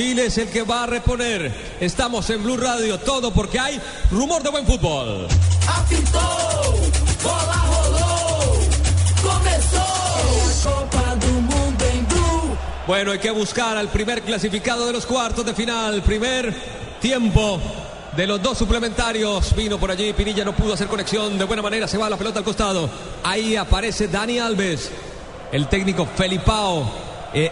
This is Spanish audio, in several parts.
Chile es el que va a reponer. Estamos en Blue Radio, todo porque hay rumor de buen fútbol. Bola. Copa do Mundo Blue. Bueno, hay que buscar al primer clasificado de los cuartos de final. Primer tiempo de los dos suplementarios. Vino por allí, Pinilla no pudo hacer conexión. De buena manera se va la pelota al costado. Ahí aparece Dani Alves, el técnico Felipao. Eh,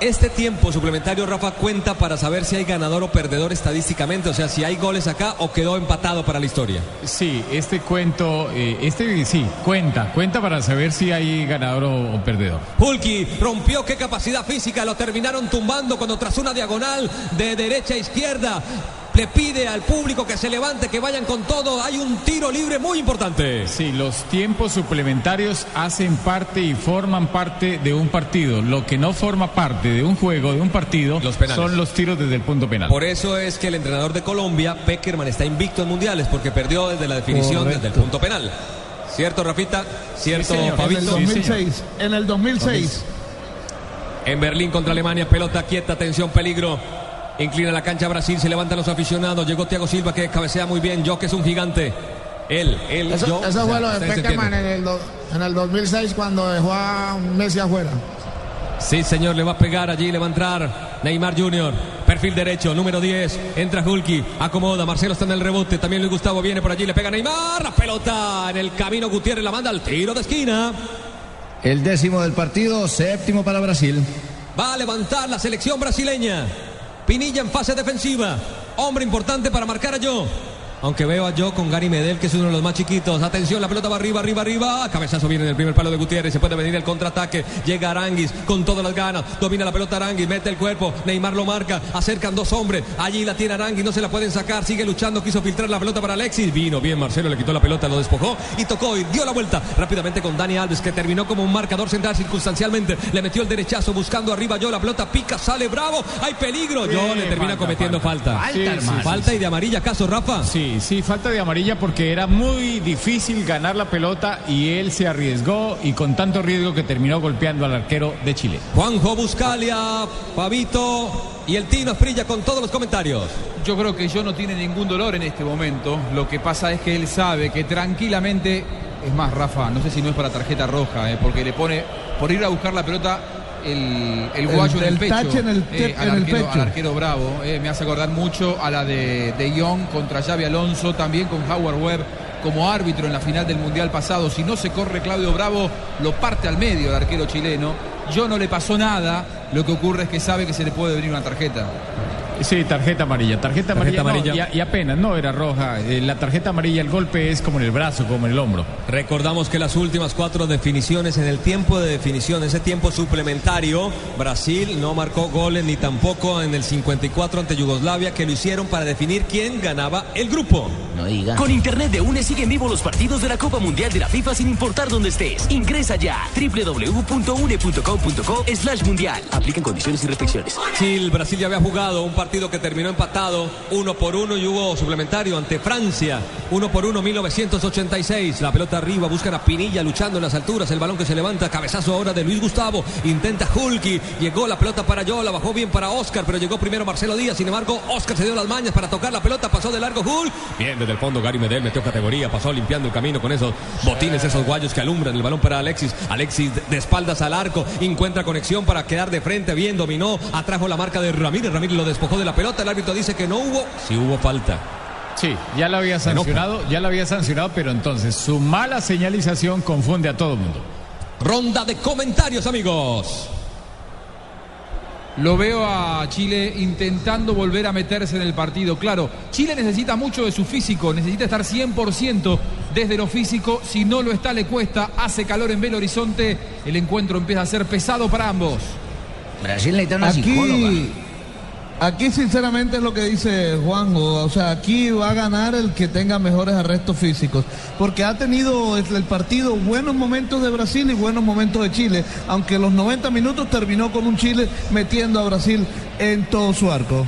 este tiempo suplementario, Rafa, cuenta para saber si hay ganador o perdedor estadísticamente, o sea, si hay goles acá o quedó empatado para la historia. Sí, este cuento, eh, este sí, cuenta, cuenta para saber si hay ganador o, o perdedor. Hulky rompió qué capacidad física, lo terminaron tumbando cuando tras una diagonal de derecha a izquierda le pide al público que se levante, que vayan con todo. Hay un tiro libre muy importante. Sí, los tiempos suplementarios hacen parte y forman parte de un partido. Lo que no forma parte de un juego, de un partido, Los penales. son los tiros desde el punto penal. Por eso es que el entrenador de Colombia, Peckerman, está invicto en mundiales porque perdió desde la definición desde el punto penal. ¿Cierto, Rafita? ¿Cierto, señor. En el Fabito? 2006. En el 2006. En Berlín contra Alemania, pelota quieta, atención, peligro. Inclina la cancha Brasil, se levantan los aficionados. Llegó Thiago Silva que cabecea muy bien. Yo que es un gigante. Él, él, Eso, yo. eso fue lo de Peckerman en el, do- en el 2006 cuando dejó a Messi afuera. Sí, señor, le va a pegar allí, le va a entrar Neymar Jr. Perfil derecho, número 10. Entra Hulky, acomoda. Marcelo está en el rebote. También Luis Gustavo viene por allí, le pega Neymar. La pelota en el camino. Gutiérrez la manda al tiro de esquina. El décimo del partido, séptimo para Brasil. Va a levantar la selección brasileña. Pinilla en fase defensiva. Hombre importante para marcar a Yo. Aunque veo a Yo con Gary Medel, que es uno de los más chiquitos. Atención, la pelota va arriba, arriba, arriba. Cabezazo viene en el primer palo de Gutiérrez. Se puede venir el contraataque. Llega Aranguis con todas las ganas. Domina la pelota Aranguis, mete el cuerpo. Neymar lo marca. Acercan dos hombres. Allí la tiene Aranguis, no se la pueden sacar. Sigue luchando, quiso filtrar la pelota para Alexis. Vino bien, Marcelo le quitó la pelota, lo despojó y tocó y dio la vuelta rápidamente con Dani Alves, que terminó como un marcador central circunstancialmente. Le metió el derechazo buscando arriba Yo. La pelota pica, sale bravo. Hay peligro. Yo Sí, le termina falta, cometiendo falta. falta. Sí, sí, falta y de amarilla, ¿acaso, Rafa? Sí, sí, falta de amarilla porque era muy difícil ganar la pelota y él se arriesgó y con tanto riesgo que terminó golpeando al arquero de Chile. Juanjo Buscalia, Pavito y el Tino Esprilla con todos los comentarios. Yo creo que yo no tiene ningún dolor en este momento. Lo que pasa es que él sabe que tranquilamente, es más, Rafa, no sé si no es para tarjeta roja, eh, porque le pone por ir a buscar la pelota el, el guayo en el el pecho. tache en el eh, al, en el arquero, pecho. al arquero bravo. eh, me hace acordar mucho a la de, de Young contra Xavi Alonso, también con Howard Webb como árbitro en la final del Mundial pasado. Si no se corre Claudio Bravo, lo parte al medio el arquero chileno. Yo no le pasó nada, lo que ocurre es que sabe que se le puede venir una tarjeta. Sí, tarjeta amarilla. Tarjeta, Tarjeta amarilla, no, y, y apenas, no era roja. Eh, la tarjeta amarilla, el golpe es como en el brazo, como en el hombro. Recordamos que las últimas cuatro definiciones en el tiempo de definición, ese tiempo suplementario, Brasil no marcó goles ni tampoco en el 54 ante Yugoslavia, que lo hicieron para definir quién ganaba el grupo. No diga. Con Internet de UNE siguen vivos los partidos de la Copa Mundial de la FIFA sin importar dónde estés. Ingresa ya www.une.com.co slash mundial. Aplican condiciones y restricciones. Brasil, Brasil ya había jugado un partido que terminó empatado uno por uno y hubo suplementario ante Francia. Uno por uno, 1986. La pelota arriba, buscan a Pinilla luchando en las alturas. El balón que se levanta, cabezazo ahora de Luis Gustavo. Intenta Hulky. Llegó la pelota para Yola, bajó bien para Oscar, pero llegó primero Marcelo Díaz. Sin embargo, Oscar se dio las mañas para tocar la pelota, pasó de largo Hulk. Bien, desde el fondo Gary Medel metió categoría, pasó limpiando el camino con esos botines, esos guayos que alumbran el balón para Alexis. Alexis de espaldas al arco, encuentra conexión para quedar de frente, bien dominó, atrajo la marca de Ramírez. Ramírez lo despojó de la pelota. El árbitro dice que no hubo, sí hubo falta. Sí, ya la había sancionado, ya la había sancionado, pero entonces su mala señalización confunde a todo el mundo. Ronda de comentarios, amigos. Lo veo a Chile intentando volver a meterse en el partido. Claro, Chile necesita mucho de su físico, necesita estar 100% desde lo físico. Si no lo está, le cuesta. Hace calor en Belo Horizonte. El encuentro empieza a ser pesado para ambos. Brasil necesita una psicóloga. Aquí, sinceramente es lo que dice Juanjo, o sea, aquí va a ganar el que tenga mejores arrestos físicos, porque ha tenido el el partido buenos momentos de Brasil y buenos momentos de Chile, aunque los 90 minutos terminó con un Chile metiendo a Brasil en todo su arco.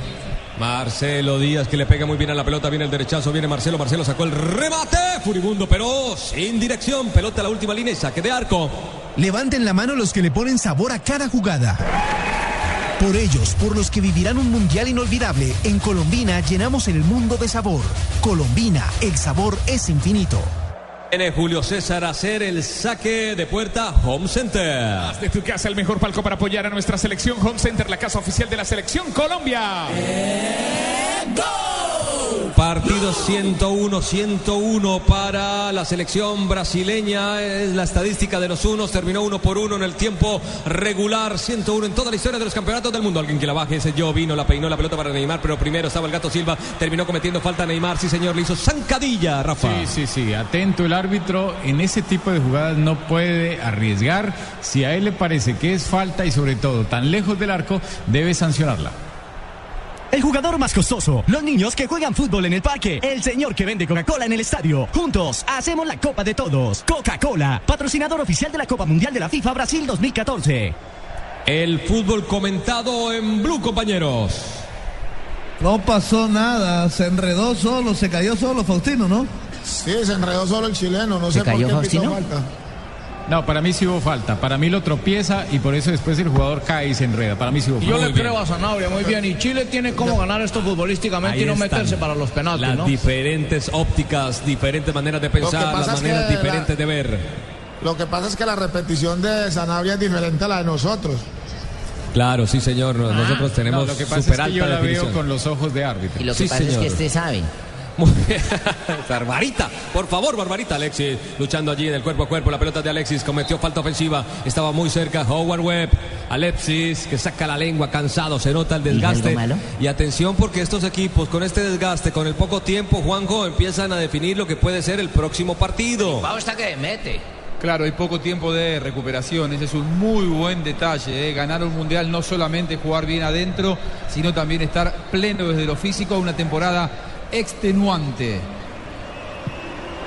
Marcelo Díaz que le pega muy bien a la pelota, viene el derechazo, viene Marcelo, Marcelo sacó el remate, furibundo, pero sin dirección, pelota a la última línea y saque de arco. Levanten la mano los que le ponen sabor a cada jugada. Por ellos, por los que vivirán un mundial inolvidable, en Colombina llenamos el mundo de sabor. Colombina, el sabor es infinito. Viene Julio César a hacer el saque de puerta Home Center. Desde tu casa, el mejor palco para apoyar a nuestra selección Home Center, la casa oficial de la selección Colombia. Partido 101, 101 para la selección brasileña. Es la estadística de los unos. Terminó uno por uno en el tiempo regular. 101 en toda la historia de los campeonatos del mundo. Alguien que la baje, ese yo vino, la peinó la pelota para Neymar, pero primero estaba el gato Silva. Terminó cometiendo falta Neymar. Sí, señor, le hizo zancadilla, Rafa. Sí, sí, sí. Atento el árbitro. En ese tipo de jugadas no puede arriesgar. Si a él le parece que es falta y sobre todo tan lejos del arco, debe sancionarla. El jugador más costoso, los niños que juegan fútbol en el parque, el señor que vende Coca-Cola en el estadio. Juntos hacemos la Copa de Todos. Coca-Cola, patrocinador oficial de la Copa Mundial de la FIFA Brasil 2014. El fútbol comentado en Blue, compañeros. No pasó nada, se enredó solo, se cayó solo Faustino, ¿no? Sí, se enredó solo el chileno, no ¿Se sé por cayó qué pitó Faustino? falta. No, para mí sí hubo falta. Para mí lo tropieza y por eso después el jugador cae y se enreda. Para mí sí hubo Yo falta. le creo a Sanabria muy bien. Y Chile tiene cómo ganar esto futbolísticamente Ahí y no están meterse para los penaltis, Las ¿no? diferentes ópticas, diferentes maneras de pensar, las es que maneras la- diferentes de ver. Lo que pasa es que la repetición de Sanabria es diferente a la de nosotros. Claro, sí, señor. no- Nosotros tenemos No, lo que pasa super es que alta yo la definición. veo con los ojos de árbitro. Y lo que Sí, pasa es señor. que este sabe. Muy bien. Barbarita, por favor, Barbarita. Alexis luchando allí en el cuerpo a cuerpo. La pelota de Alexis cometió falta ofensiva. Estaba muy cerca. Howard Webb. Alexis que saca la lengua cansado. Se nota el desgaste. Y atención porque estos equipos con este desgaste, con el poco tiempo, Juanjo, empiezan a definir lo que puede ser el próximo partido. Pau está que mete. Claro, hay poco tiempo de recuperación. Ese es un muy buen detalle. ¿eh? Ganar un mundial no solamente jugar bien adentro, sino también estar pleno desde lo físico. Una temporada extenuante.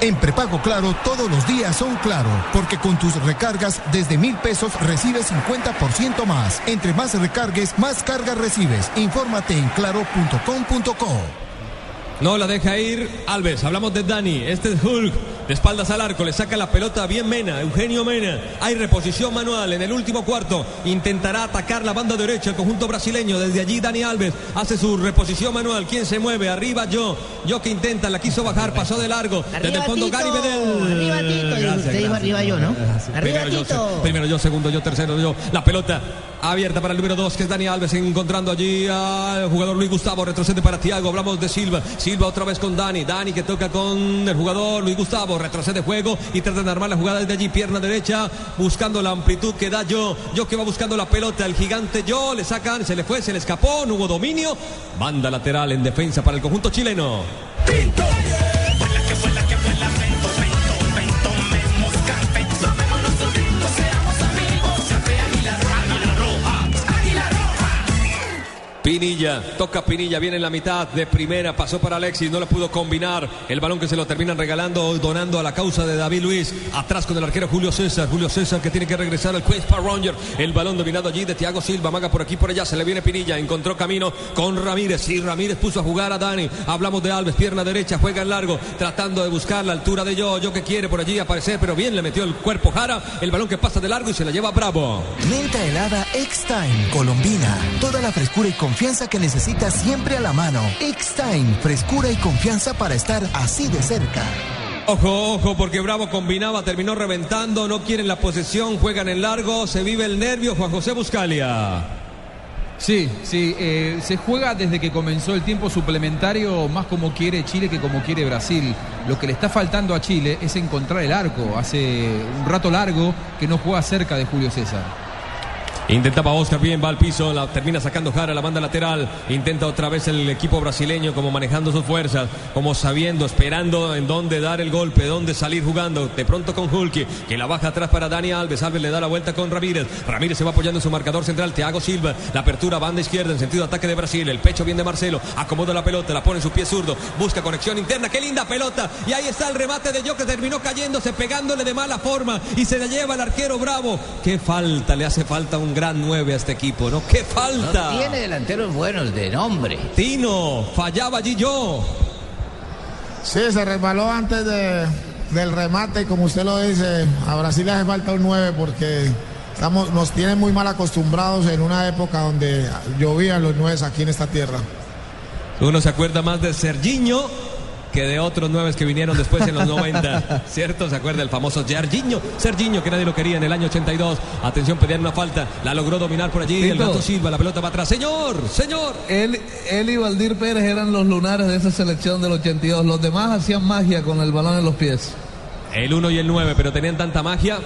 En prepago claro, todos los días son claro, porque con tus recargas desde mil pesos recibes 50% más. Entre más recargues, más cargas recibes. Infórmate en claro.com.co. No la deja ir Alves. Hablamos de Dani. Este es Hulk. De espaldas al arco. Le saca la pelota bien Mena. Eugenio Mena. Hay reposición manual en el último cuarto. Intentará atacar la banda derecha el conjunto brasileño. Desde allí Dani Alves hace su reposición manual. ¿Quién se mueve? Arriba yo. Yo que intenta. La quiso bajar. Pasó de largo. Desde el fondo Tito. Gary Bedell. Arriba, Tito. Usted dijo arriba yo, ¿no? Arriba, Primero yo, Tito. se- primero yo, segundo yo, tercero yo. La pelota abierta para el número dos, que es Dani Alves, encontrando allí al jugador Luis Gustavo. Retrocede para Tiago. Hablamos de Silva. Silva otra vez con Dani. Dani que toca con el jugador Luis Gustavo. Retrocede juego y trata de armar la jugada desde allí. Pierna derecha, buscando la amplitud que da yo. Yo que va buscando la pelota. El gigante yo. Le sacan, se le fue, se le escapó. No hubo dominio. Banda lateral en defensa para el conjunto chileno. Pinilla, toca Pinilla, viene en la mitad de primera, pasó para Alexis, no la pudo combinar. El balón que se lo terminan regalando donando a la causa de David Luis. Atrás con el arquero Julio César. Julio César que tiene que regresar al Quest para Ranger. El balón dominado allí de Thiago Silva. Maga por aquí, por allá. Se le viene Pinilla. Encontró camino con Ramírez. Y Ramírez puso a jugar a Dani. Hablamos de Alves, pierna derecha, juega en largo. Tratando de buscar la altura de yo. Yo que quiere por allí aparecer, pero bien le metió el cuerpo Jara. El balón que pasa de largo y se la lleva Bravo. Menta helada X-Time, Colombina. Toda la frescura y confianza que necesitas siempre a la mano. X-Time, frescura y confianza para estar así de cerca. Ojo, ojo, porque Bravo combinaba, terminó reventando, no quieren la posesión, juegan en largo, se vive el nervio, Juan José Buscalia. Sí, sí, eh, se juega desde que comenzó el tiempo suplementario más como quiere Chile que como quiere Brasil. Lo que le está faltando a Chile es encontrar el arco. Hace un rato largo que no juega cerca de Julio César. Intentaba Oscar bien, va al piso, la termina sacando Jara, la banda lateral. Intenta otra vez el equipo brasileño, como manejando sus fuerzas, como sabiendo, esperando en dónde dar el golpe, dónde salir jugando. De pronto con Hulky, que la baja atrás para Dani Alves. Alves le da la vuelta con Ramírez. Ramírez se va apoyando en su marcador central. Thiago Silva, la apertura, banda izquierda en sentido ataque de Brasil. El pecho bien de Marcelo, acomoda la pelota, la pone en su pie zurdo, busca conexión interna. ¡Qué linda pelota! Y ahí está el remate de Yo que terminó cayéndose, pegándole de mala forma y se la lleva el arquero Bravo. ¡Qué falta! Le hace falta un gran 9 a este equipo, ¿no? ¡Qué falta! No tiene delanteros buenos de nombre. Tino, fallaba allí yo. Sí, se resbaló antes de- del remate, como usted lo dice. A Brasil le hace falta un 9 porque Estamos, nos tienen muy mal acostumbrados en una época donde llovían los nueves aquí en esta tierra. Uno se acuerda más de Serginho que de otros nueve que vinieron después en los 90, ¿cierto? Se acuerda el famoso Serginho, Serginho que nadie lo quería en el año 82. Atención, pedían una falta, la logró dominar por allí el. Gato Silva, la pelota va atrás. Señor, señor. Él, él y Valdir Pérez eran los lunares de esa selección del 82. Los demás hacían magia con el balón en los pies. El 1 y el 9, pero tenían tanta magia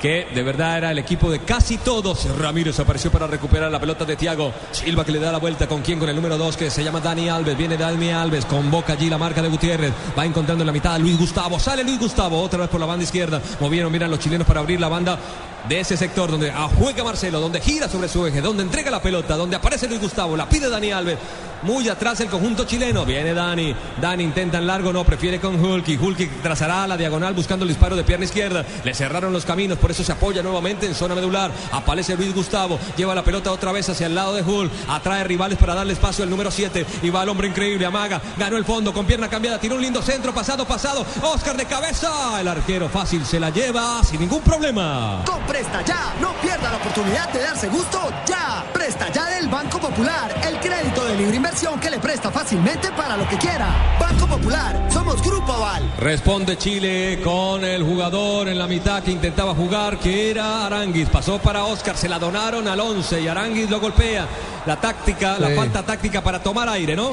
que de verdad era el equipo de casi todos. Ramírez apareció para recuperar la pelota de Tiago. Silva que le da la vuelta con quien con el número 2 que se llama Dani Alves. Viene Dani Alves, convoca allí la marca de Gutiérrez. Va encontrando en la mitad a Luis Gustavo. Sale Luis Gustavo otra vez por la banda izquierda. Movieron, miran los chilenos para abrir la banda de ese sector donde juega Marcelo, donde gira sobre su eje, donde entrega la pelota, donde aparece Luis Gustavo, la pide Dani Alves. Muy atrás el conjunto chileno. Viene Dani. Dani intenta en largo, no, prefiere con Hulky. Hulky trazará la diagonal buscando el disparo de pierna izquierda. Le cerraron los caminos, por eso se apoya nuevamente en zona medular. Aparece Luis Gustavo. Lleva la pelota otra vez hacia el lado de Hulk. Atrae rivales para darle espacio al número 7. Y va el hombre increíble. Amaga. Ganó el fondo con pierna cambiada. Tiró un lindo centro. Pasado, pasado. Oscar de cabeza. El arquero fácil se la lleva sin ningún problema. Presta Ya, no pierda la oportunidad de darse gusto ya. Presta Ya del Banco Popular, el crédito de libre inversión que le presta fácilmente para lo que quiera. Banco Popular, somos Grupo Aval. Responde Chile con el jugador en la mitad que intentaba jugar, que era Aranguis. Pasó para Oscar, se la donaron al 11 y Aranguis lo golpea. La táctica, la falta táctica para tomar aire, ¿no?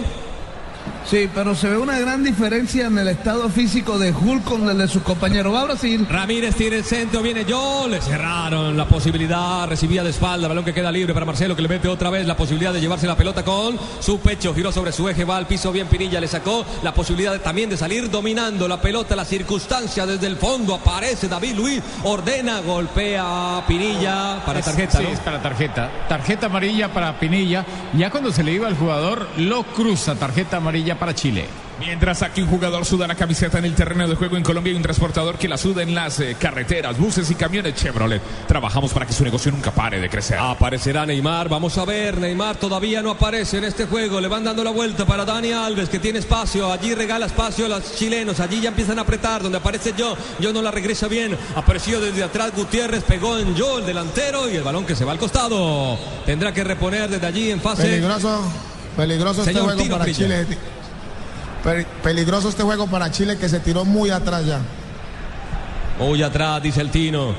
Sí, pero se ve una gran diferencia en el estado físico de Hulk con el de sus compañeros. Va a Brasil. Ramírez tiene el centro, viene yo, le cerraron la posibilidad, recibía de espalda, balón que queda libre para Marcelo que le mete otra vez la posibilidad de llevarse la pelota con su pecho, giró sobre su eje, va al piso bien Pinilla, le sacó la posibilidad de- también de salir dominando la pelota, la circunstancia desde el fondo, aparece David Luis, ordena, golpea a Pinilla para Es- tarjeta, sí, ¿no? es para tarjeta. Tarjeta amarilla para Pinilla. Ya cuando se le iba al jugador, lo cruza. Tarjeta amarilla para Chile. Mientras aquí un jugador suda la camiseta en el terreno de juego en Colombia y un transportador que la suda en las eh, carreteras, buses y camiones Chevrolet. Trabajamos para que su negocio nunca pare de crecer. Aparecerá Neymar, vamos a ver, Neymar todavía no aparece en este juego, le van dando la vuelta para Dani Alves que tiene espacio, allí regala espacio a los chilenos, allí ya empiezan a apretar, donde aparece yo, yo no la regresa bien, apareció desde atrás Gutiérrez, pegó en yo el delantero y el balón que se va al costado, tendrá que reponer desde allí en fase... Peligroso, peligroso este Señor juego Tino para. Chile. Pe- Peligroso este juego para Chile que se tiró muy atrás ya. Muy atrás, dice el Tino.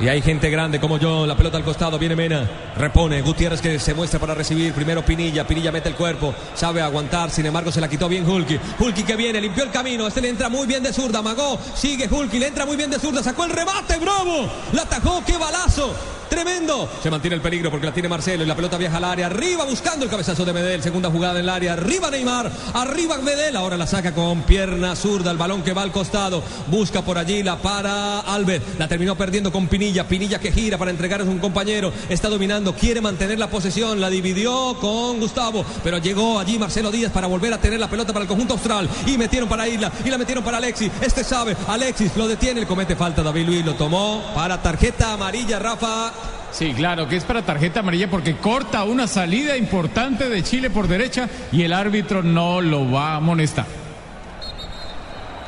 Y hay gente grande como yo, la pelota al costado, viene Mena, repone, Gutiérrez que se muestra para recibir, primero Pinilla, Pinilla mete el cuerpo, sabe aguantar, sin embargo se la quitó bien Hulky, Hulky que viene, limpió el camino, este le entra muy bien de zurda, Magó, sigue Hulky, le entra muy bien de zurda, sacó el remate, bravo, la atajó, qué balazo, tremendo, se mantiene el peligro porque la tiene Marcelo y la pelota viaja al área, arriba buscando el cabezazo de Medel, segunda jugada en el área, arriba Neymar, arriba Medel, ahora la saca con pierna zurda, el balón que va al costado, busca por allí, la para Alves, la terminó perdiendo con Pinilla, Pinilla que gira para entregar a un compañero, está dominando, quiere mantener la posesión, la dividió con Gustavo, pero llegó allí Marcelo Díaz para volver a tener la pelota para el conjunto austral. Y metieron para Isla. Y la metieron para Alexis, este sabe, Alexis lo detiene, el comete falta David Luis, lo tomó para tarjeta amarilla Rafa. Sí, claro, que es para tarjeta amarilla porque corta una salida importante de Chile por derecha y el árbitro no lo va a amonestar.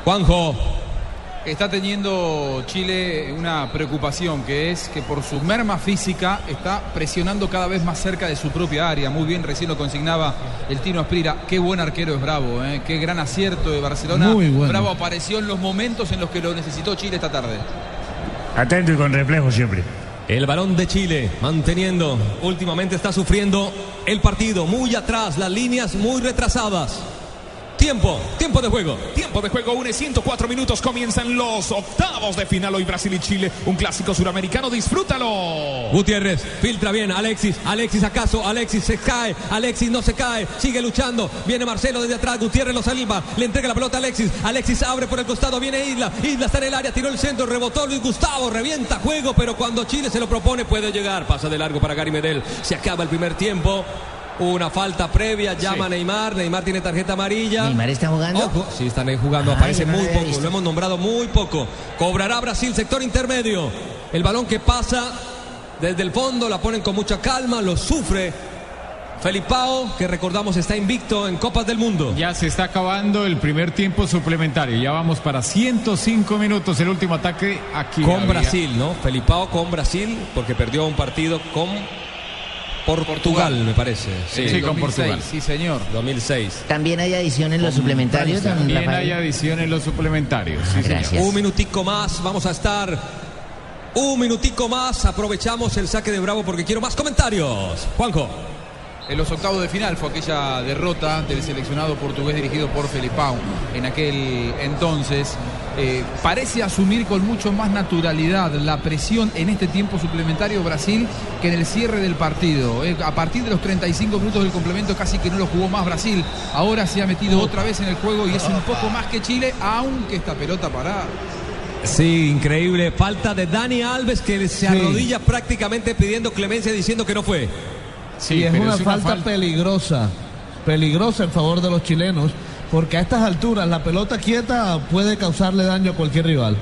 Juanjo. Está teniendo Chile una preocupación que es que por su merma física está presionando cada vez más cerca de su propia área. Muy bien, recién lo consignaba el Tino Asprira. Qué buen arquero es Bravo, ¿eh? qué gran acierto de Barcelona. Muy bueno. Bravo apareció en los momentos en los que lo necesitó Chile esta tarde. Atento y con reflejo siempre. El balón de Chile manteniendo, últimamente está sufriendo el partido muy atrás, las líneas muy retrasadas. Tiempo, tiempo de juego. Tiempo de juego, une 104 minutos, comienzan los octavos de final. Hoy Brasil y Chile, un clásico suramericano, disfrútalo. Gutiérrez filtra bien, Alexis, Alexis acaso, Alexis se cae, Alexis no se cae, sigue luchando, viene Marcelo desde atrás, Gutiérrez lo salva, le entrega la pelota a Alexis, Alexis abre por el costado, viene Isla, Isla está en el área, tiró el centro, rebotó Luis Gustavo, revienta juego, pero cuando Chile se lo propone puede llegar, pasa de largo para Gary Medel, se acaba el primer tiempo. Una falta previa, llama a Neymar, Neymar tiene tarjeta amarilla. ¿Neymar está jugando? Ojo, sí, están ahí jugando, Ay, aparece no muy poco, visto. lo hemos nombrado muy poco. Cobrará Brasil, sector intermedio. El balón que pasa desde el fondo, la ponen con mucha calma, lo sufre Felipao, que recordamos está invicto en Copas del Mundo. Ya se está acabando el primer tiempo suplementario. Ya vamos para 105 minutos el último ataque aquí. Con había- Brasil, ¿no? Felipao con Brasil, porque perdió un partido con Portugal, me parece. Sí, con Portugal. Sí, señor. 2006. También hay adición en los suplementarios, También Rafael. hay adición en los suplementarios. sí, señor. gracias. Un minutico más, vamos a estar un minutico más. Aprovechamos el saque de Bravo porque quiero más comentarios. Juanjo. En los octavos de final fue aquella derrota del seleccionado portugués dirigido por Felipao en aquel entonces. Eh, parece asumir con mucho más naturalidad la presión en este tiempo suplementario Brasil que en el cierre del partido. Eh, a partir de los 35 minutos del complemento casi que no lo jugó más Brasil. Ahora se ha metido otra vez en el juego y es un poco más que Chile, aunque esta pelota parada. Sí, increíble. Falta de Dani Alves que se arrodilla prácticamente pidiendo clemencia diciendo que no fue. y es una, falta peligrosa, peligrosa en favor de los chilenos, porque a estas alturas la pelota quieta puede causarle daño a cualquier rival.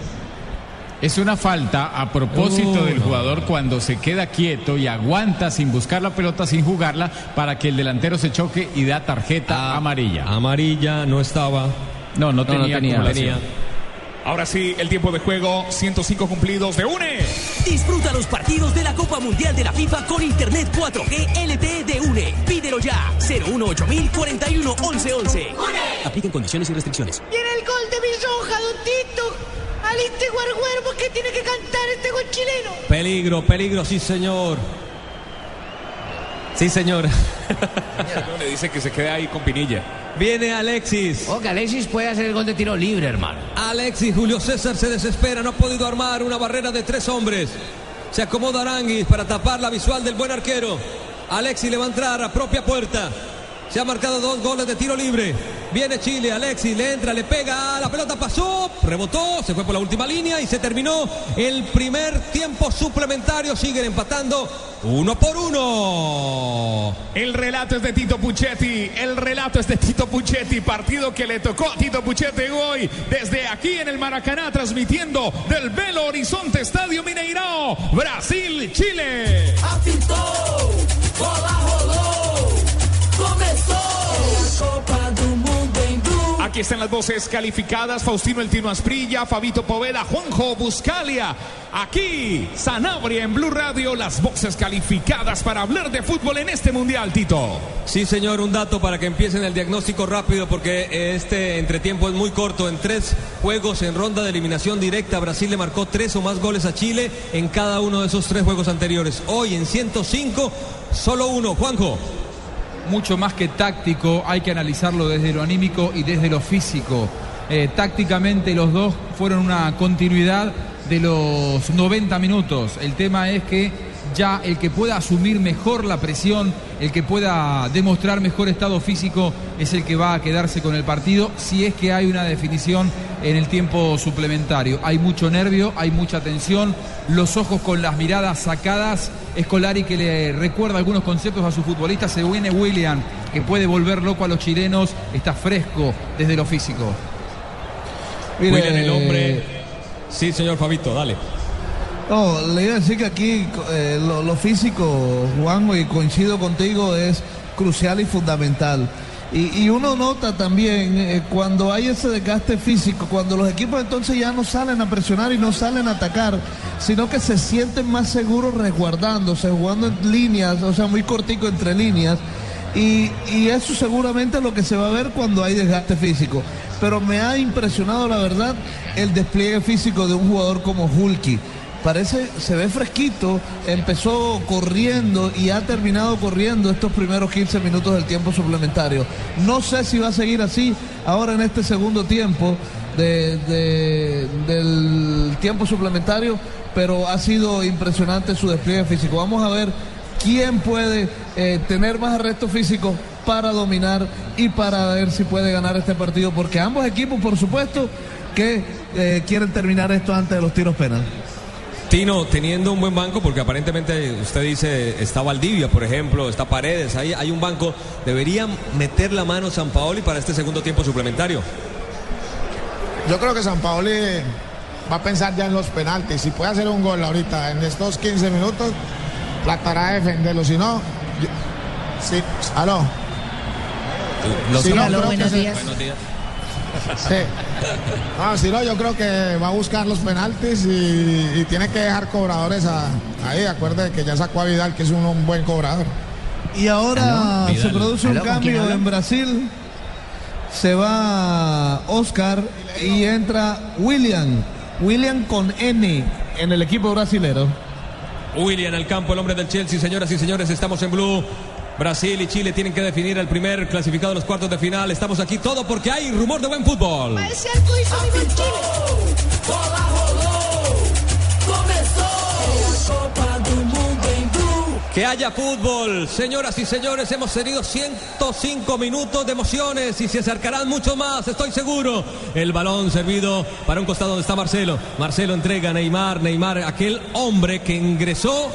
Es una falta a propósito Uh, del no. jugador cuando se queda quieto y aguanta sin buscar la pelota, sin jugarla, para que el delantero se choque y da tarjeta amarilla. Amarilla no estaba. No, no tenía. acumulación. Ahora sí, el tiempo de juego, 105 cumplidos de UNE. Disfruta los partidos de la Copa Mundial de la FIFA con Internet 4G LTE de UNE. Pídelo ya. 018 41 11 11. Apliquen condiciones y restricciones. Viene el gol de mi roja, don Tito. Aliste Guarguermo que tiene que cantar este gol chileno. Peligro, peligro, sí señor. Sí señor. Le dice que se quede ahí con Pinilla. Viene Alexis. Oh, que Alexis puede hacer el gol de tiro libre, hermano. Alexis Julio César se desespera, no ha podido armar una barrera de tres hombres. Se acomoda Aranguis para tapar la visual del buen arquero. Alexis le va a entrar a propia puerta. Se ha marcado dos goles de tiro libre. Viene Chile, Alexis le entra, le pega, la pelota pasó, rebotó, se fue por la última línea y se terminó el primer tiempo suplementario. Siguen empatando uno por uno. El relato es de Tito Puchetti, el relato es de Tito Puchetti, partido que le tocó a Tito Puchetti hoy desde aquí en el Maracaná transmitiendo del Belo Horizonte Estadio Mineirao, Brasil, Chile. Apitou, bola rolou, começou a Copa do. Aquí están las voces calificadas, Faustino El Tino Asprilla, Fabito Poveda, Juanjo Buscalia. Aquí, Sanabria en Blue Radio, las voces calificadas para hablar de fútbol en este mundial, Tito. Sí, señor, un dato para que empiecen el diagnóstico rápido porque este entretiempo es muy corto. En tres juegos en ronda de eliminación directa, Brasil le marcó tres o más goles a Chile en cada uno de esos tres juegos anteriores. Hoy en 105, solo uno. Juanjo. Mucho más que táctico, hay que analizarlo desde lo anímico y desde lo físico. Eh, tácticamente los dos fueron una continuidad de los 90 minutos. El tema es que ya el que pueda asumir mejor la presión, el que pueda demostrar mejor estado físico, es el que va a quedarse con el partido si es que hay una definición en el tiempo suplementario. Hay mucho nervio, hay mucha tensión, los ojos con las miradas sacadas. Escolari que le recuerda algunos conceptos a sus futbolistas. Se viene William, que puede volver loco a los chilenos, está fresco desde lo físico. Mire, William, el hombre. Sí, señor Fabito, dale. No, le iba a decir que aquí eh, lo, lo físico, Juan, y coincido contigo, es crucial y fundamental. Y, uno nota también eh, cuando hay ese desgaste físico, cuando los equipos entonces ya no salen a presionar y no salen a atacar, sino que se sienten más seguros resguardándose, jugando en líneas, o sea, muy cortico entre líneas. Y, y eso seguramente es lo que se va a ver cuando hay desgaste físico. Pero me ha impresionado, la verdad, el despliegue físico de un jugador como Hulky. Parece, se ve fresquito, empezó corriendo y ha terminado corriendo estos primeros 15 minutos del tiempo suplementario. No sé si va a seguir así ahora en este segundo tiempo de- de- del tiempo suplementario, pero ha sido impresionante su despliegue físico. Vamos a ver quién puede eh, tener más arresto físico para dominar y para ver si puede ganar este partido, porque ambos equipos, por supuesto, que eh, quieren terminar esto antes de los tiros penales. Tino, teniendo un buen banco, porque aparentemente usted dice está Valdivia, por ejemplo, está Paredes, ahí hay un banco, ¿debería meter la mano San Paoli para este segundo tiempo suplementario? Yo creo que San Paoli va a pensar ya en los penaltis. Si puede hacer un gol ahorita en estos 15 minutos, tratará de defenderlo. Si no, yo- Sí, aló. Los Sí, no, buenos se- días. Buenos días. Sí. Ah, si no, yo creo que va a buscar los penaltis y, y tiene que dejar cobradores a- ahí. Acuerde que ya sacó a Vidal, que es un, un buen cobrador. Y ahora se produce un Aló, ¿con quién cambio en Brasil. Se va Oscar y entra William. William con N en el equipo brasilero. William al campo, el hombre del Chelsea, señoras y señores, estamos en Blue. Brasil y Chile tienen que definir el primer clasificado de los cuartos de final. Estamos aquí todo porque hay rumor de buen fútbol. Que haya fútbol, señoras y señores, hemos tenido 105 minutos de emociones y se acercarán mucho más, estoy seguro. El balón servido para un costado donde está Marcelo. Marcelo entrega a Neymar, Neymar, aquel hombre que ingresó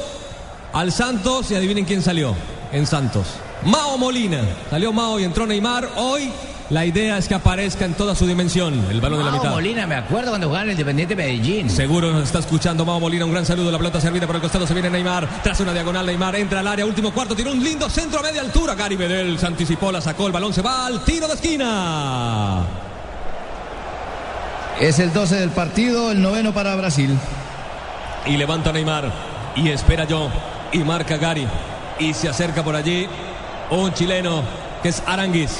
al Santos y adivinen quién salió en Santos. Mao Molina. Salió Mao y entró Neymar. Hoy la idea es que aparezca en toda su dimensión el balón de la Mao mitad. Molina, me acuerdo cuando jugaba en el Independiente Medellín. Seguro nos está escuchando Mao Molina. Un gran saludo. La pelota servida por el costado. Se viene Neymar. Tras una diagonal, Neymar entra al área. Último cuarto. Tiene un lindo centro a media altura. Gary Medel se anticipó, la sacó. El balón se va al tiro de esquina. Es el 12 del partido, el noveno para Brasil. Y levanta Neymar. Y espera yo. Y marca Gary. Y se acerca por allí un chileno que es Aranguis.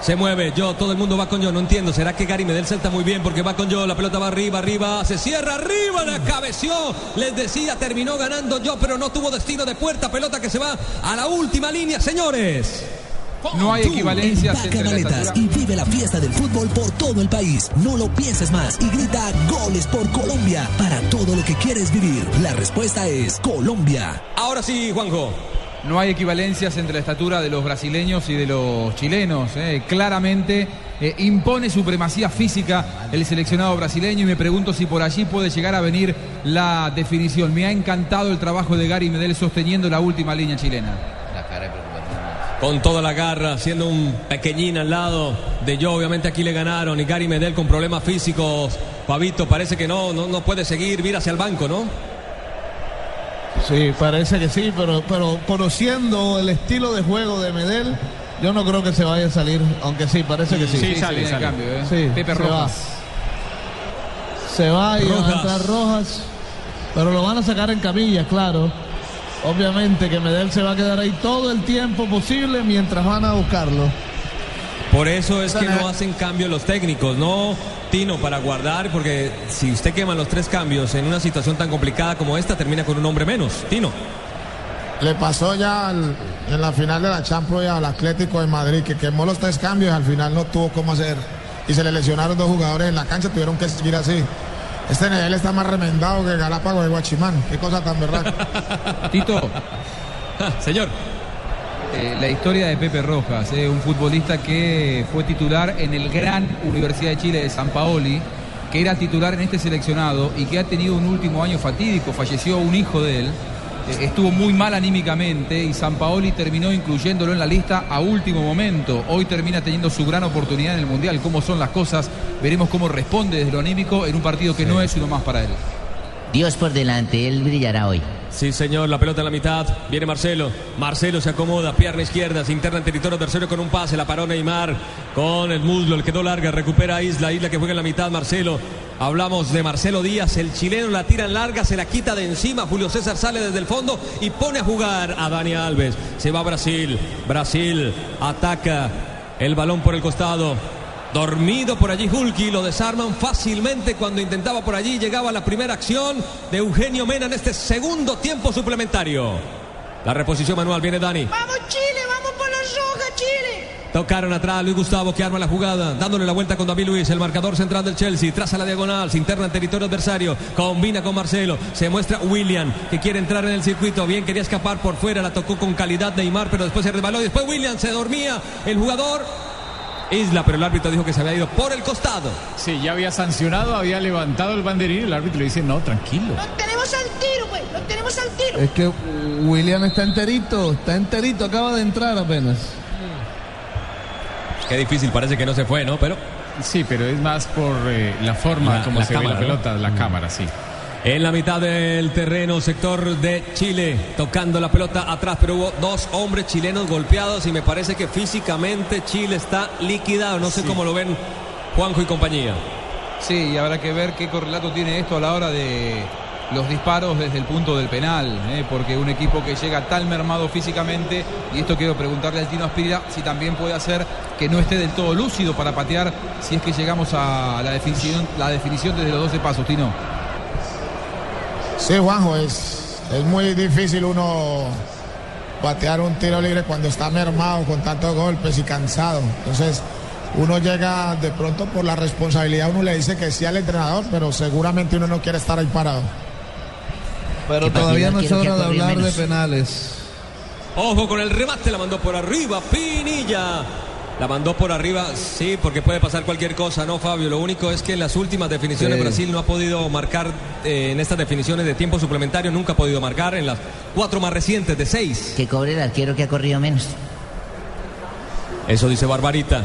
Se mueve, yo, todo el mundo va con yo, no entiendo. ¿Será que Gary Medel salta muy bien porque va con yo? La pelota va arriba, arriba, se cierra, arriba, la cabeció. Les decía, terminó ganando yo, pero no tuvo destino de puerta. Pelota que se va a la última línea, señores. No hay Tú, equivalencias entre maletas estatura. y vive la fiesta del fútbol por todo el país. No lo pienses más y grita goles por Colombia para todo lo que quieres vivir. La respuesta es Colombia. Ahora sí, Juanjo. No hay equivalencias entre la estatura de los brasileños y de los chilenos. eh. Claramente eh, impone supremacía física el seleccionado brasileño y me pregunto si por allí puede llegar a venir la definición. Me ha encantado el trabajo de Gary Medel sosteniendo la última línea chilena. Con toda la garra, siendo un pequeñín al lado de yo, obviamente aquí le ganaron. Y Gary Medel con problemas físicos. Pavito parece que no, no, no puede seguir, vir hacia el banco, ¿no? Sí, parece que sí, pero, pero conociendo el estilo de juego de Medel, yo no creo que se vaya a salir, aunque sí, parece que sí. Sí, sale, sale. cambio, ¿eh? Sí, Pepe se Rojas. Va. Se va y va a Rojas. entrar Rojas, pero lo van a sacar en camilla, claro. Obviamente que Medel se va a quedar ahí todo el tiempo posible mientras van a buscarlo. Por eso es que no hacen cambio los técnicos, no Tino para guardar, porque si usted quema los tres cambios en una situación tan complicada como esta, termina con un hombre menos. Tino. Le pasó ya al- en la final de la Champions al Atlético de Madrid, que quemó los tres cambios y al final no tuvo cómo hacer. Y se le lesionaron dos jugadores en la cancha, tuvieron que seguir así. Este nivel está más remendado que Galápagos de Guachimán. Qué cosa tan verdad. Tito. Señor. Eh, la historia de Pepe Rojas, eh, un futbolista que fue titular en el gran Universidad de Chile de San Paoli, que era titular en este seleccionado y que ha tenido un último año fatídico, falleció un hijo de él, eh, estuvo muy mal anímicamente y San Paoli terminó incluyéndolo en la lista a último momento. Hoy termina teniendo su gran oportunidad en el Mundial. ¿Cómo son las cosas? Veremos cómo responde desde lo anímico en un partido que no es uno más para él. Dios por delante, él brillará hoy. Sí, señor, la pelota en la mitad. Viene Marcelo. Marcelo se acomoda, pierna izquierda, se interna en territorio tercero con un pase. La paró Neymar con el muslo, le quedó larga. Recupera Isla, Isla que juega en la mitad. Marcelo. Hablamos de Marcelo Díaz, el chileno la tira en larga, se la quita de encima. Julio César sale desde el fondo y pone a jugar a Dani Alves. Se va a Brasil. Brasil ataca el balón por el costado. Dormido por allí Hulky, lo desarman fácilmente cuando intentaba por allí. Llegaba la primera acción de Eugenio Mena en este segundo tiempo suplementario. La reposición manual viene Dani. Vamos Chile, vamos por la roja, Chile. Tocaron atrás Luis Gustavo que arma la jugada, dándole la vuelta con David Luis, el marcador central del Chelsea, traza la diagonal, se interna en territorio adversario, combina con Marcelo, se muestra William que quiere entrar en el circuito, bien quería escapar por fuera, la tocó con calidad Neymar, pero después se resbaló y después William se dormía, el jugador Isla, pero el árbitro dijo que se había ido por el costado. Sí, ya había sancionado, había levantado el banderín y el árbitro le dice, no, tranquilo. Lo tenemos al tiro, güey. Lo tenemos al tiro. Es que William está enterito, está enterito, acaba de entrar apenas. Qué difícil, parece que no se fue, ¿no? Pero Sí, pero es más por eh, la forma La- como la se ve cámara, la ¿no? pelota, la cámara, sí. En la mitad del terreno, sector de Chile, tocando la pelota atrás, pero hubo dos hombres chilenos golpeados y me parece que físicamente Chile está liquidado. No sé Sí. cómo lo ven Juanjo y compañía. Sí, y habrá que ver qué correlato tiene esto a la hora de los disparos desde el punto del penal, ¿eh? porque un equipo que llega tan mermado físicamente, y esto quiero preguntarle al Tino Aspirida si también puede hacer que no esté del todo lúcido para patear si es que llegamos a la definición, la definición desde los 12 pasos, Tino. Sí, Juanjo, es, es muy difícil uno patear un tiro libre cuando está mermado con tantos golpes y cansado. Entonces, uno llega de pronto por la responsabilidad, uno le dice que sí al entrenador, pero seguramente uno no quiere estar ahí parado. Pero todavía no es hora de hablar de penales. Ojo con el remate, la mandó por arriba, Pinilla. La mandó por arriba, sí, porque puede pasar cualquier cosa, ¿no, Fabio? Lo único es que en las últimas definiciones Sí. Brasil no ha podido marcar eh, en estas definiciones de tiempo suplementario, nunca ha podido marcar en las cuatro más recientes de seis. Que cobre el arquero que ha corrido menos. Eso dice Barbarita.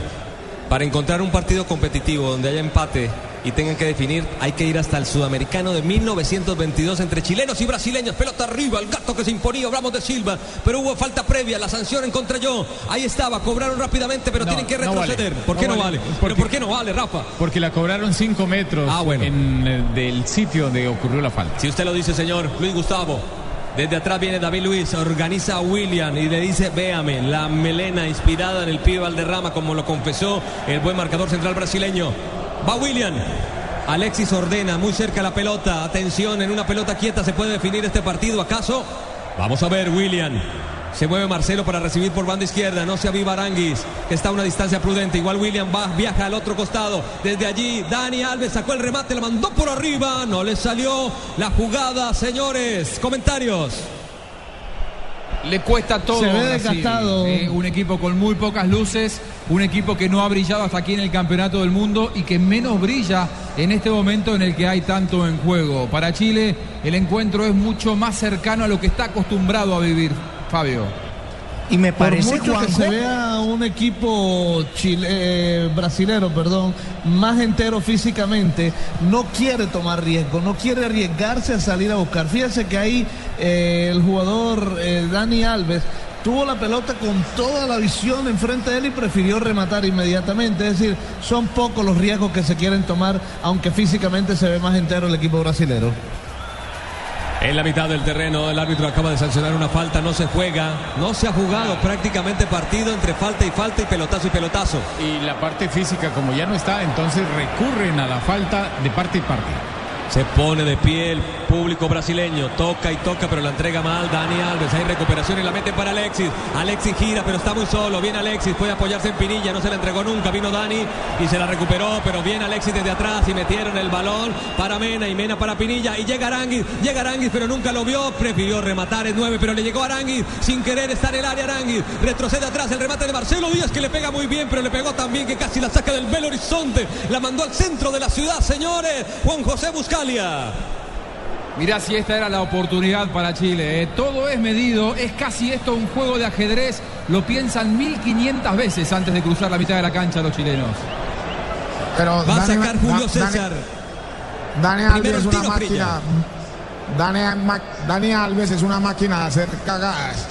Para encontrar un partido competitivo donde haya empate y tengan que definir, hay que ir hasta el sudamericano de 1922 entre chilenos y brasileños. Pelota arriba, el gato que se imponía, hablamos de Silva, pero hubo falta previa, la sanción en contra yo. Ahí estaba, cobraron rápidamente, pero No, tienen que no vale. retroceder. ¿Por qué No no, vale. vale? Porque- ¿Pero por qué no vale, Rafa? Porque la cobraron 5 metros Ah, bueno. en, eh, del sitio donde ocurrió la falta. Si usted lo dice, señor Luis Gustavo. Desde atrás viene David Luis, organiza a William y le dice, véame, la melena inspirada en el pibe Valderrama, como lo confesó el buen marcador central brasileño. Va William. Alexis ordena, muy cerca la pelota. Atención, en una pelota quieta se puede definir este partido, ¿acaso? Vamos a ver, William. Se mueve Marcelo para recibir por banda izquierda. No se aviva Aranguis, que está a una distancia prudente. Igual William va, viaja al otro costado. Desde allí, Dani Alves sacó el remate, la mandó por arriba. No le salió la jugada, señores. Comentarios. Le cuesta todo. Se ve desgastado. ¿eh? Un equipo con muy pocas luces, un equipo que no ha brillado hasta aquí en el campeonato del mundo y que menos brilla en este momento en el que hay tanto en juego. Para Chile, el encuentro es mucho más cercano a lo que está acostumbrado a vivir, Fabio. Y me Por parece, mucho que se vea un equipo chile, eh, brasilero, perdón, más entero físicamente, no quiere tomar riesgo, no quiere arriesgarse a salir a buscar. Fíjese que ahí eh, el jugador eh, Dani Alves tuvo la pelota con toda la visión enfrente de él y prefirió rematar inmediatamente. Es decir, son pocos los riesgos que se quieren tomar, aunque físicamente se ve más entero el equipo brasilero. En la mitad del terreno, el árbitro acaba de sancionar una falta, no se juega, no se ha jugado prácticamente partido entre falta y falta y pelotazo y pelotazo. Y la parte física, como ya no está, entonces recurren a la falta de parte y parte. Se pone de pie el público brasileño, toca y toca, pero la entrega mal Dani Alves. Hay recuperación y la mete para Alexis. Alexis gira, pero está muy solo. Viene Alexis, puede apoyarse en Pinilla, no se la entregó nunca. Vino Dani y se la recuperó, pero viene Alexis desde atrás y metieron el balón para Mena y Mena para Pinilla. Y llega Aranguis, llega Aranguis, pero nunca lo vio. Prefirió rematar el 9, pero le llegó Aranguis sin querer estar en el área. Aranguis retrocede atrás el remate de Marcelo Díaz que le pega muy bien, pero le pegó también que casi la saca del Belo Horizonte. La mandó al centro de la ciudad, señores. Juan José Buscalia. Mirá si esta era la oportunidad para Chile. ¿eh? Todo es medido, es casi esto un juego de ajedrez. Lo piensan 1500 veces antes de cruzar la mitad de la cancha los chilenos. Pero Va a Dani- sacar Julio Da- César. Dani, Dani Alves es una máquina. Dani, Ma- Dani Alves es una máquina de hacer cagadas.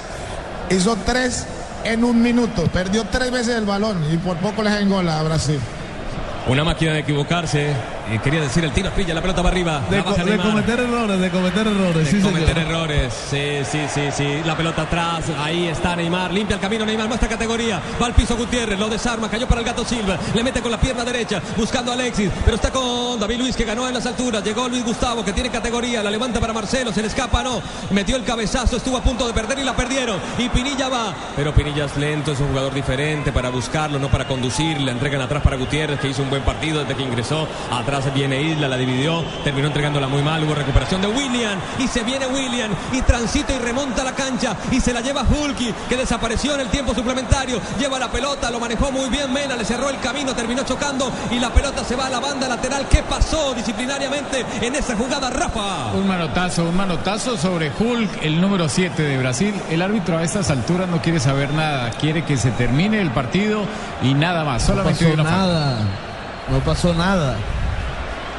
Hizo tres en un minuto. Perdió tres veces el balón y por poco le den gol a Brasil. Una máquina de equivocarse. Eh, quería decir el tiro pilla, la pelota va arriba. De, la co- cometer errores, de cometer errores. De sí, cometer señor. errores. Sí, sí, sí, sí. La pelota atrás. Ahí está Neymar. Limpia el camino Neymar. Muestra categoría. Va al piso Gutiérrez. Lo desarma. Cayó para el gato Silva. Le mete con la pierna derecha. Buscando a Alexis. Pero está con David Luis que ganó en las alturas. Llegó Luis Gustavo que tiene categoría. La levanta para Marcelo. Se le escapa. No. Metió el cabezazo. Estuvo a punto de perder y la perdieron. Y Pinilla va. Pero Pinilla es lento. Es un jugador diferente para buscarlo, no para conducir. Le entregan atrás para Gutiérrez que hizo un buen partido desde que ingresó. Atrás viene Isla. La dividió. Terminó entregándola muy mal. Hubo recuperación de William. Y se viene William. Y transita y remonta la cancha. Y se la lleva Hulky, que desapareció en el tiempo suplementario. Lleva la pelota. Lo manejó muy bien Mena. Le cerró el camino. Terminó chocando. Y la pelota se va a la banda lateral. ¿Qué pasó disciplinariamente en esa jugada, Rafa? Un manotazo, un manotazo sobre Hulk, el número 7 de Brasil. El árbitro a estas alturas no quiere saber nada, quiere que se termine el partido y nada más, No solamente pasó una falta. nada. No pasó nada.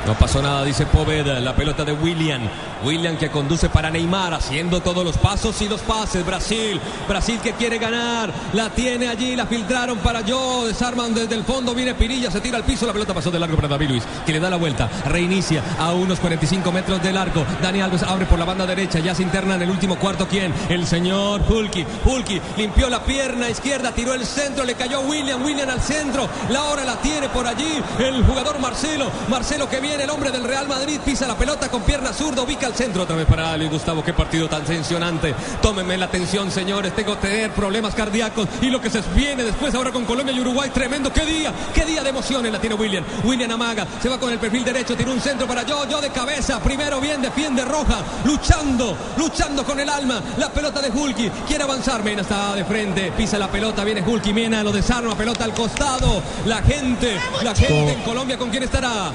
No pasó nada, dice Poveda. La pelota de William. William que conduce para Neymar, haciendo todos los pasos y los pases. Brasil, Brasil que quiere ganar. La tiene allí, la filtraron para yo. Desarman desde el fondo. Viene Pirilla, se tira al piso. La pelota pasó de largo para David Luis, que le da la vuelta. Reinicia a unos 45 metros del arco. Dani Alves abre por la banda derecha. Ya se interna en el último cuarto. ¿Quién? El señor Hulky. Hulky limpió la pierna izquierda, tiró el centro, le cayó William. William al centro. La hora la tiene por allí el jugador Marcelo. Marcelo que viene, el hombre del Real Madrid, pisa la pelota con pierna zurda, ubica al centro otra vez para Ali Gustavo. Qué partido tan tensionante. Tómenme la atención, señores. Tengo que tener problemas cardíacos y lo que se viene después ahora con Colombia y Uruguay. Tremendo. Qué día, qué día de emociones la tiene William. William amaga, se va con el perfil derecho, tiene un centro para yo, yo de cabeza. Primero bien, defiende Roja, luchando, luchando con el alma. La pelota de Hulky, quiere avanzar. Mena está de frente, pisa la pelota, viene Hulky, Mena lo desarma, pelota al costado. La gente, la gente en Colombia, ¿con quién estará?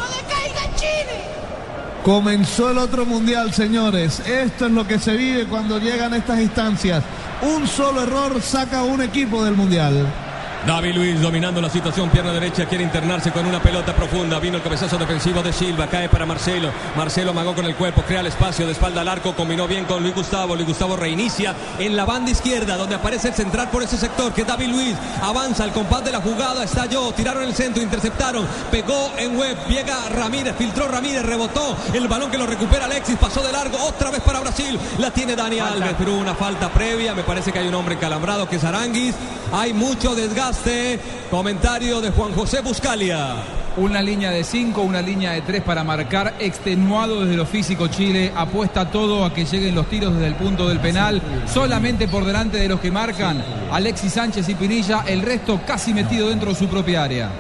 Comenzó el otro mundial, señores. Esto es lo que se vive cuando llegan estas instancias. Un solo error saca a un equipo del mundial. David Luis dominando la situación, pierna derecha, quiere internarse con una pelota profunda. Vino el cabezazo defensivo de Silva, cae para Marcelo. Marcelo amagó con el cuerpo, crea el espacio de espalda al arco, combinó bien con Luis Gustavo. Luis Gustavo reinicia en la banda izquierda, donde aparece el central por ese sector, que es David Luis. Avanza al compás de la jugada, estalló, tiraron el centro, interceptaron, pegó en web, llega Ramírez, filtró Ramírez, rebotó el balón que lo recupera Alexis, pasó de largo, otra vez para Brasil. La tiene Dani Alves, pero una falta previa. Me parece que hay un hombre encalambrado que es Aranguis. Hay mucho desgaste. Comentario de Juan José Buscalia. Una línea de 5, una línea de 3 para marcar, extenuado desde lo físico Chile, apuesta todo a que lleguen los tiros desde el punto del penal, solamente por delante de los que marcan Alexis Sánchez y Pinilla, el resto casi metido dentro de su propia área.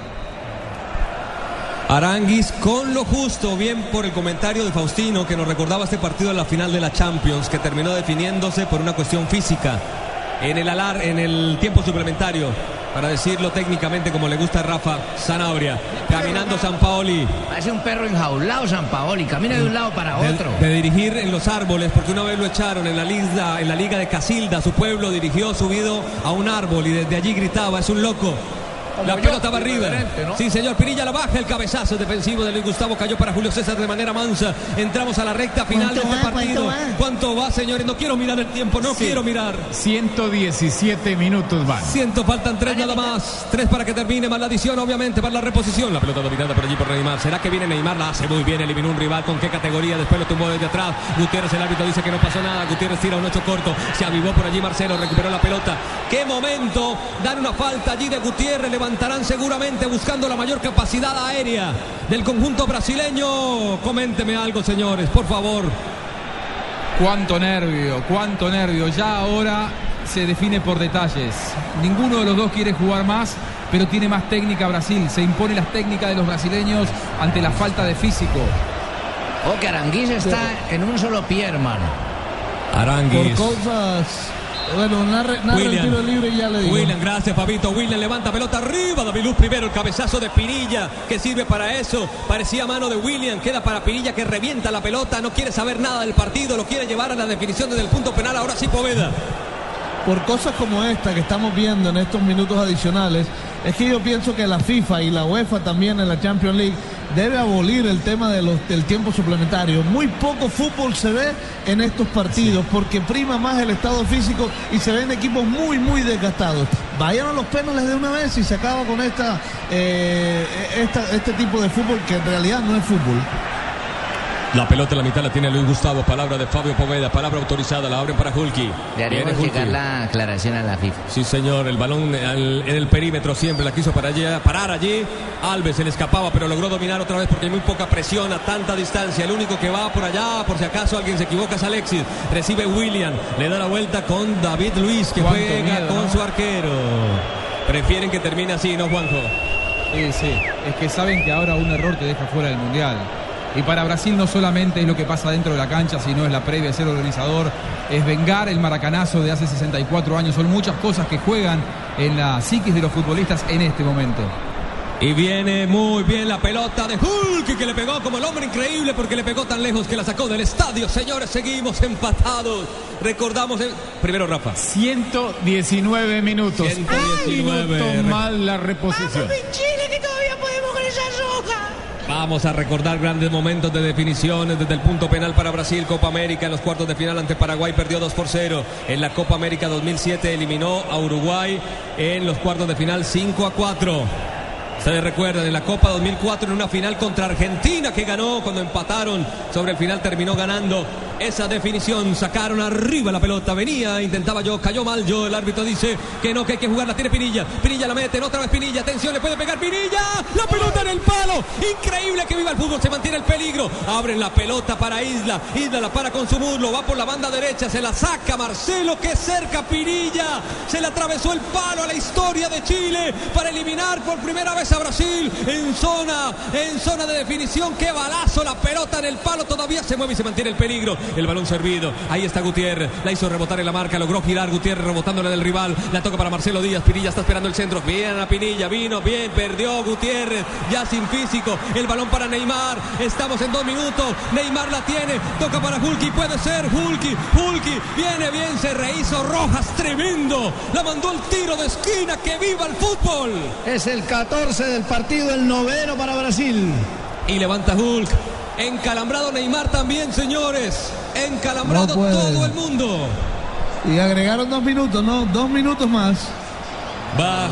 Aranguis con lo justo, bien por el comentario de Faustino que nos recordaba este partido en la final de la Champions, que terminó definiéndose por una cuestión física en el alar, en el tiempo suplementario. Para decirlo técnicamente como le gusta a Rafa Zanabria. Caminando San Paoli. Parece un perro enjaulado San Paoli, camina de un lado para De, otro. de dirigir en los árboles, porque una vez lo echaron en la liga, en la liga de Casilda, su pueblo dirigió subido a un árbol y desde allí gritaba, es un loco. La yo, pelota va arriba. diferente, ¿no? Sí, señor Pirilla la baja. El cabezazo defensivo de Luis Gustavo cayó para Julio César de manera mansa. Entramos a la recta final de ¿Cuánto este va? ¿Cuánto partido. va? ¿Cuánto va, señores? No quiero mirar el tiempo, no Sí. quiero mirar. 117 minutos van. Ciento, faltan tres nada más. Tres para que termine, más la adición, obviamente, para la reposición. La pelota dominada por allí por Neymar. ¿Será que viene Neymar? La hace muy bien, eliminó un rival. ¿Con qué categoría? Después lo tumbó desde atrás. Gutiérrez, el árbitro, dice que no pasó nada. Gutiérrez tira un ocho corto. Se avivó por allí Marcelo, recuperó la pelota. ¡Qué momento! Dan una falta allí de Gutiérrez. Levantarán seguramente buscando la mayor capacidad aérea del conjunto brasileño. Coménteme algo, señores, por favor. Cuánto nervio, cuánto nervio. Ya ahora se define por detalles. Ninguno de los dos quiere jugar más, pero tiene más técnica Brasil. Se impone las técnicas de los brasileños ante la falta de físico. Oh, que Aranguiz está en un solo pie, hermano. Aranguis. Por cosas. Bueno, narre, narre el tiro libre y ya le digo. William, gracias Fabito. William levanta pelota arriba. David Luz primero. El cabezazo de Pinilla que sirve para eso. Parecía mano de William. Queda para Pinilla que revienta la pelota. No quiere saber nada del partido. Lo quiere llevar a la definición desde el punto penal. Ahora sí Poveda. Por cosas como esta que estamos viendo en estos minutos adicionales, es que yo pienso que la FIFA y la UEFA también en la Champions League debe abolir el tema de los- del tiempo suplementario. Muy poco fútbol se ve en estos partidos porque prima más el estado físico y se ven equipos muy, muy desgastados. Vayan a los penales de una vez y se acaba con esta, eh, esta- este tipo de fútbol que en realidad no es fútbol. La pelota en la mitad la tiene Luis Gustavo. Palabra de Fabio Poveda. Palabra autorizada. La abren para Hulky. Le haremos llegar la aclaración a la FIFA. Sí, señor, el balón al- en el perímetro siempre la quiso para allá, parar allí. Alves se le escapaba, pero logró dominar otra vez porque hay muy poca presión a tanta distancia. El único que va por allá, por si acaso alguien se equivoca, es Alexis. Recibe William, le da la vuelta con David Luis, que Cuánto juega miedo, con ¿no? su arquero. Prefieren que termine así, ¿no, Juanjo? Sí, sí. Es que saben que ahora un error te deja fuera del Mundial. Y para Brasil no solamente es lo que pasa dentro de la cancha, sino es la previa de ser organizador, es vengar el maracanazo de hace 64 años. Son muchas cosas que juegan en la psiquis de los futbolistas en este momento. Y viene muy bien la pelota de Hulk que le pegó como el hombre increíble porque le pegó tan lejos que la sacó del estadio. Señores, seguimos empatados. Recordamos el... primero Rafa. 119 minutos. 119. Un minuto más la reposición. Chile que todavía podemos con esa roja. Vamos a recordar grandes momentos de definiciones desde el punto penal para Brasil, Copa América en los cuartos de final ante Paraguay perdió 2 por 0. En la Copa América 2007 eliminó a Uruguay en los cuartos de final 5 a 4. Ustedes recuerdan en la Copa 2004 en una final contra Argentina que ganó cuando empataron sobre el final terminó ganando esa definición. Sacaron arriba la pelota, venía, intentaba yo, cayó mal yo. El árbitro dice que no, que hay que jugar, la tiene Pinilla. Pinilla la mete, otra vez Pinilla, atención, le puede pegar Pinilla. La pelota en el palo, increíble que viva el fútbol, se mantiene el peligro. Abren la pelota para Isla, Isla la para con su muslo, va por la banda derecha, se la saca Marcelo, que cerca Pinilla. Se le atravesó el palo a la historia de Chile para eliminar por primera vez a Brasil en zona, en zona de definición. Qué balazo, la pelota en el palo todavía se mueve y se mantiene el peligro. El balón servido. Ahí está Gutiérrez. La hizo rebotar en la marca. Logró girar Gutiérrez rebotándole del rival. La toca para Marcelo Díaz. Pinilla está esperando el centro. Bien a Pinilla. Vino bien. Perdió Gutiérrez. Ya sin físico. El balón para Neymar. Estamos en dos minutos. Neymar la tiene. Toca para Hulky. Puede ser Hulky. Hulky. Viene bien. Se rehizo Rojas. Tremendo. La mandó el tiro de esquina. Que viva el fútbol. Es el 14 del partido, el noveno para Brasil. Y levanta Hulk. Encalambrado Neymar también, señores. Encalambrado No todo el mundo. Y agregaron dos minutos, ¿no? Dos minutos más. Va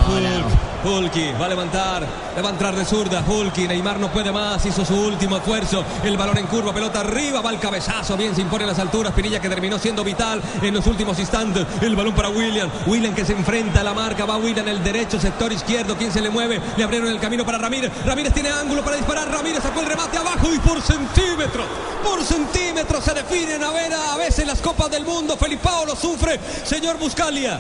Hulk. Hulky va a levantar, le va a entrar de zurda. Hulky, Neymar no puede más, hizo su último esfuerzo. El balón en curva, pelota arriba, va el cabezazo, bien se impone las alturas. Pinilla que terminó siendo vital en los últimos instantes. El balón para William. William que se enfrenta a la marca, va William el derecho, sector izquierdo. ¿Quién se le mueve? Le abrieron el camino para Ramírez. Ramírez tiene ángulo para disparar. Ramírez sacó el remate abajo y por centímetros, por centímetros se definen a ver a veces las copas del mundo. Felipao lo sufre, señor Buscalia.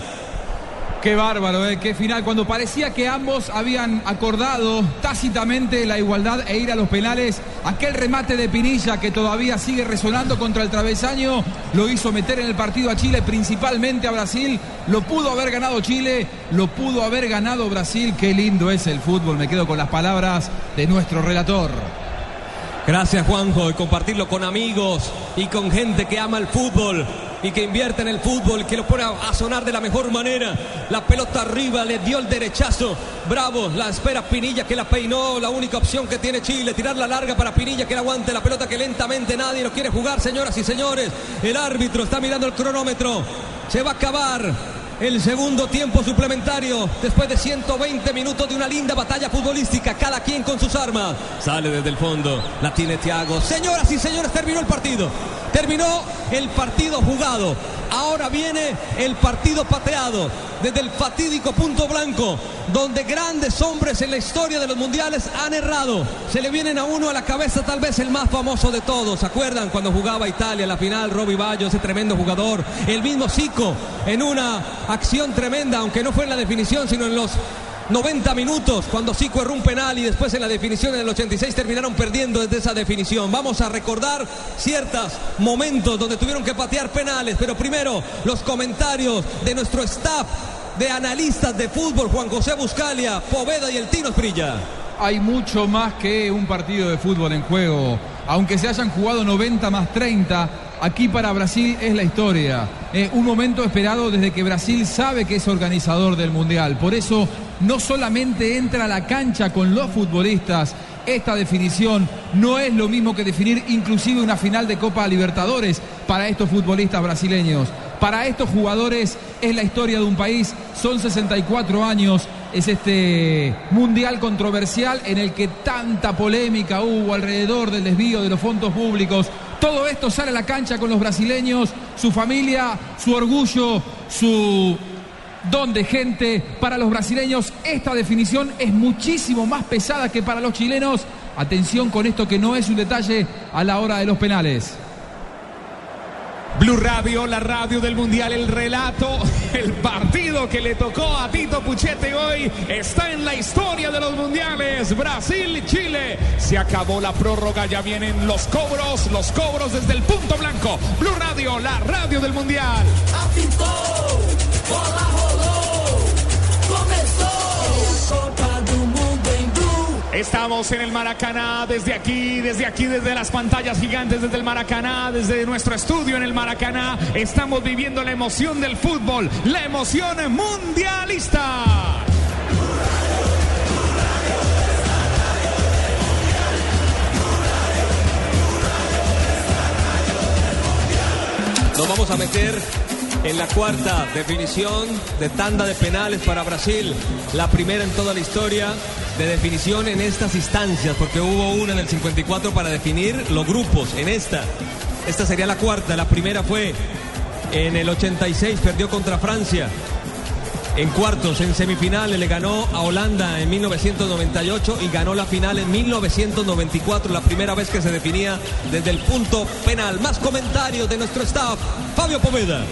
Qué bárbaro, ¿eh? qué final. Cuando parecía que ambos habían acordado tácitamente la igualdad e ir a los penales, aquel remate de Pinilla que todavía sigue resonando contra el travesaño, lo hizo meter en el partido a Chile, principalmente a Brasil. Lo pudo haber ganado Chile, lo pudo haber ganado Brasil. Qué lindo es el fútbol. Me quedo con las palabras de nuestro relator. Gracias Juanjo y compartirlo con amigos y con gente que ama el fútbol y que invierte en el fútbol, que lo pone a sonar de la mejor manera. La pelota arriba le dio el derechazo. Bravo, la espera Pinilla que la peinó. La única opción que tiene Chile, tirar la larga para Pinilla que la aguante la pelota que lentamente nadie lo quiere jugar, señoras y señores. El árbitro está mirando el cronómetro. Se va a acabar. El segundo tiempo suplementario, después de 120 minutos de una linda batalla futbolística, cada quien con sus armas. Sale desde el fondo, la tiene Thiago. Señoras y señores, terminó el partido. Terminó el partido jugado. Ahora viene el partido pateado desde el fatídico punto blanco, donde grandes hombres en la historia de los mundiales han errado. Se le vienen a uno a la cabeza tal vez el más famoso de todos. ¿Se acuerdan cuando jugaba Italia la final? Robbie Baggio, ese tremendo jugador. El mismo Zico en una acción tremenda, aunque no fue en la definición, sino en los 90 minutos cuando Zico erró un penal y después en la definición en el 86 terminaron perdiendo desde esa definición. Vamos a recordar ciertos momentos donde tuvieron que patear penales, pero primero los comentarios de nuestro staff de analistas de fútbol, Juan José Buscalia, Poveda y el Tino Esprilla. Hay mucho más que un partido de fútbol en juego. Aunque se hayan jugado 90 más 30, aquí para Brasil es la historia. Eh, un momento esperado desde que Brasil sabe que es organizador del Mundial. Por eso no solamente entra a la cancha con los futbolistas, esta definición no es lo mismo que definir inclusive una final de Copa Libertadores para estos futbolistas brasileños. Para estos jugadores es la historia de un país, son 64 años, es este mundial controversial en el que tanta polémica hubo alrededor del desvío de los fondos públicos. Todo esto sale a la cancha con los brasileños, su familia, su orgullo, su don de gente. Para los brasileños esta definición es muchísimo más pesada que para los chilenos. Atención con esto que no es un detalle a la hora de los penales. Blue Radio, la radio del Mundial, el relato, el partido que le tocó a Tito Puchete hoy está en la historia de los mundiales. Brasil-Chile. Se acabó la prórroga, ya vienen los cobros, los cobros desde el punto blanco. Blue Radio, la radio del Mundial. Estamos en el Maracaná, desde aquí, desde aquí, desde las pantallas gigantes, desde el Maracaná, desde nuestro estudio en el Maracaná. Estamos viviendo la emoción del fútbol, la emoción mundialista. Nos vamos a meter en la cuarta definición de tanda de penales para Brasil. La primera en toda la historia de definición en estas instancias, porque hubo una en el 54 para definir los grupos. En esta, esta sería la cuarta. La primera fue en el 86, perdió contra Francia. En cuartos, en semifinales, le ganó a Holanda en 1998 y ganó la final en 1994, la primera vez que se definía desde el punto penal. Más comentarios de nuestro staff, Fabio Poveda.